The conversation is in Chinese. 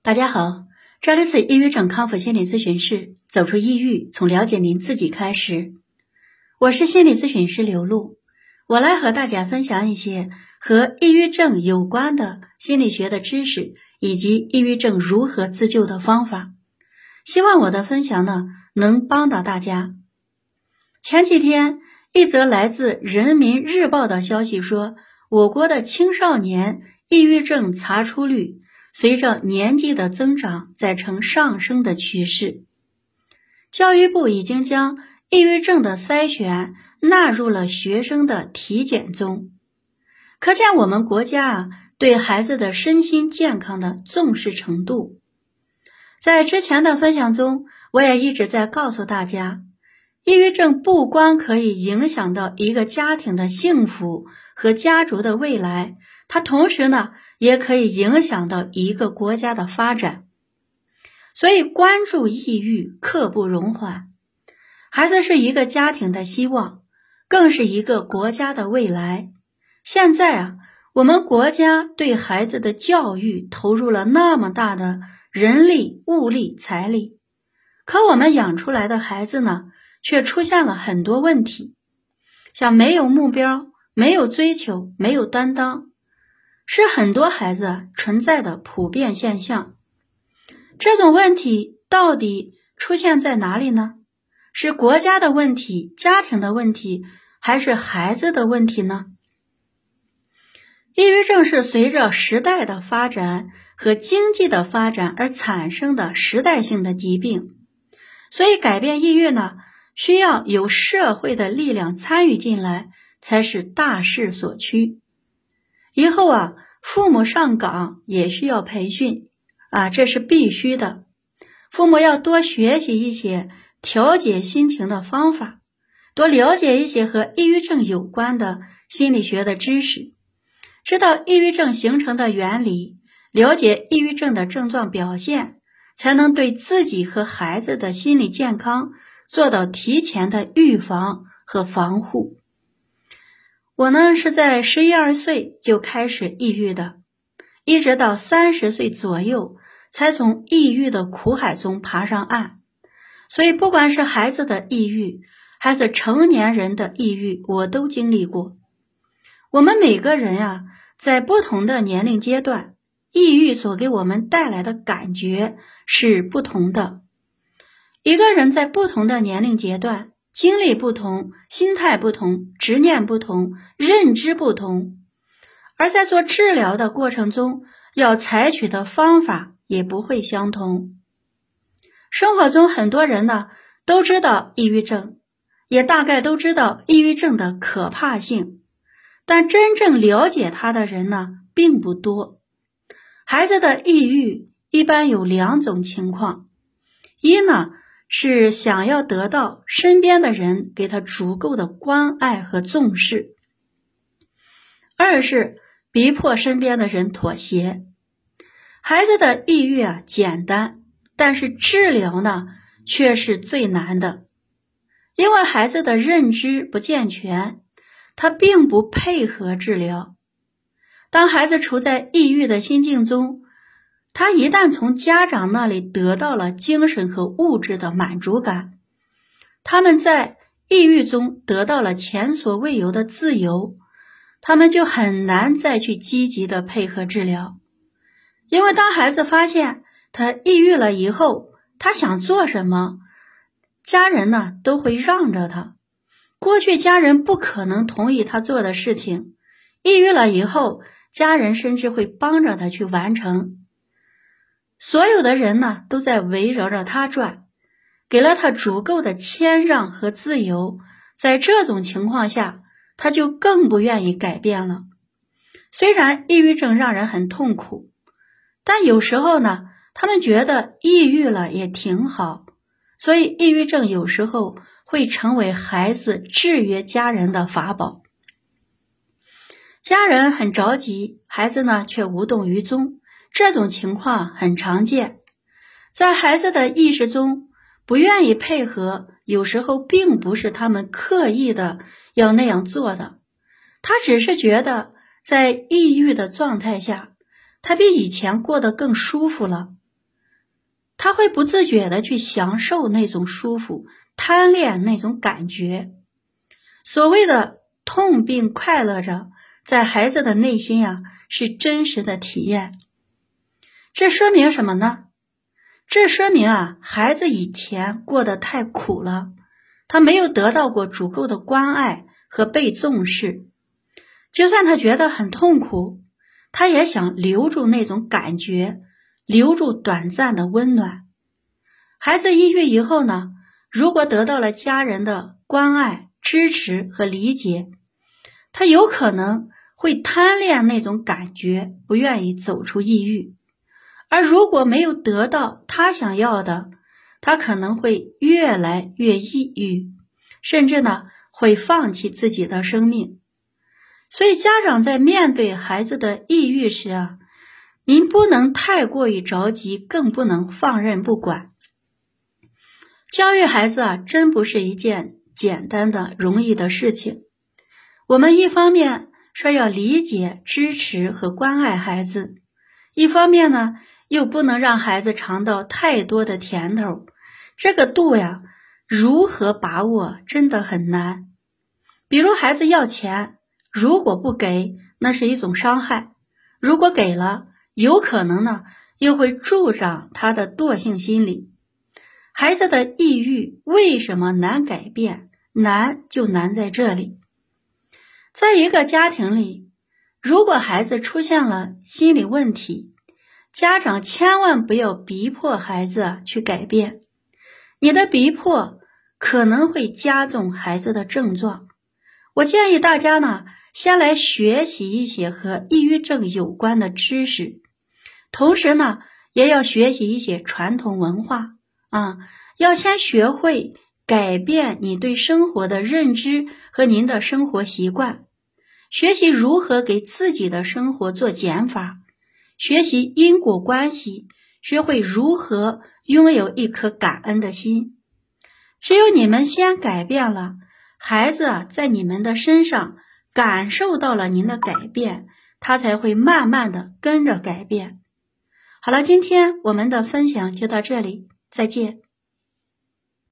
大家好，这里是抑郁症康复心理咨询室，走出抑郁，从了解您自己开始。我是心理咨询师刘露，我来和大家分享一些和抑郁症有关的心理学的知识，以及抑郁症如何自救的方法。希望我的分享呢，能帮到大家。前几天，一则来自《人民日报》的消息说，我国的青少年抑郁症查出率。随着年纪的增长，在呈上升的趋势。教育部已经将抑郁症的筛选纳入了学生的体检中，可见我们国家啊对孩子的身心健康的重视程度。在之前的分享中，我也一直在告诉大家，抑郁症不光可以影响到一个家庭的幸福和家族的未来，它同时呢。也可以影响到一个国家的发展，所以关注抑郁刻不容缓。孩子是一个家庭的希望，更是一个国家的未来。现在啊，我们国家对孩子的教育投入了那么大的人力、物力、财力，可我们养出来的孩子呢，却出现了很多问题，像没有目标、没有追求、没有担当。是很多孩子存在的普遍现象。这种问题到底出现在哪里呢？是国家的问题、家庭的问题，还是孩子的问题呢？抑郁症是随着时代的发展和经济的发展而产生的时代性的疾病，所以改变抑郁呢，需要有社会的力量参与进来，才是大势所趋。以后啊，父母上岗也需要培训啊，这是必须的。父母要多学习一些调节心情的方法，多了解一些和抑郁症有关的心理学的知识，知道抑郁症形成的原理，了解抑郁症的症状表现，才能对自己和孩子的心理健康做到提前的预防和防护。我呢是在十一二岁就开始抑郁的，一直到三十岁左右才从抑郁的苦海中爬上岸。所以，不管是孩子的抑郁，还是成年人的抑郁，我都经历过。我们每个人呀，在不同的年龄阶段，抑郁所给我们带来的感觉是不同的。一个人在不同的年龄阶段。经历不同，心态不同，执念不同，认知不同，而在做治疗的过程中，要采取的方法也不会相同。生活中很多人呢都知道抑郁症，也大概都知道抑郁症的可怕性，但真正了解它的人呢并不多。孩子的抑郁一般有两种情况，一呢。是想要得到身边的人给他足够的关爱和重视，二是逼迫身边的人妥协。孩子的抑郁啊简单，但是治疗呢却是最难的，因为孩子的认知不健全，他并不配合治疗。当孩子处在抑郁的心境中。他一旦从家长那里得到了精神和物质的满足感，他们在抑郁中得到了前所未有的自由，他们就很难再去积极的配合治疗。因为当孩子发现他抑郁了以后，他想做什么，家人呢都会让着他。过去家人不可能同意他做的事情，抑郁了以后，家人甚至会帮着他去完成。所有的人呢，都在围绕着他转，给了他足够的谦让和自由。在这种情况下，他就更不愿意改变了。虽然抑郁症让人很痛苦，但有时候呢，他们觉得抑郁了也挺好。所以，抑郁症有时候会成为孩子制约家人的法宝。家人很着急，孩子呢却无动于衷。这种情况很常见，在孩子的意识中，不愿意配合，有时候并不是他们刻意的要那样做的，他只是觉得在抑郁的状态下，他比以前过得更舒服了，他会不自觉的去享受那种舒服，贪恋那种感觉。所谓的痛并快乐着，在孩子的内心呀，是真实的体验。这说明什么呢？这说明啊，孩子以前过得太苦了，他没有得到过足够的关爱和被重视。就算他觉得很痛苦，他也想留住那种感觉，留住短暂的温暖。孩子抑郁以后呢，如果得到了家人的关爱、支持和理解，他有可能会贪恋那种感觉，不愿意走出抑郁。而如果没有得到他想要的，他可能会越来越抑郁，甚至呢会放弃自己的生命。所以，家长在面对孩子的抑郁时啊，您不能太过于着急，更不能放任不管。教育孩子啊，真不是一件简单的、容易的事情。我们一方面说要理解、支持和关爱孩子，一方面呢。又不能让孩子尝到太多的甜头，这个度呀，如何把握真的很难。比如孩子要钱，如果不给，那是一种伤害；如果给了，有可能呢，又会助长他的惰性心理。孩子的抑郁为什么难改变？难就难在这里。在一个家庭里，如果孩子出现了心理问题，家长千万不要逼迫孩子去改变，你的逼迫可能会加重孩子的症状。我建议大家呢，先来学习一些和抑郁症有关的知识，同时呢，也要学习一些传统文化啊，要先学会改变你对生活的认知和您的生活习惯，学习如何给自己的生活做减法。学习因果关系，学会如何拥有一颗感恩的心。只有你们先改变了，孩子，在你们的身上感受到了您的改变，他才会慢慢的跟着改变。好了，今天我们的分享就到这里，再见。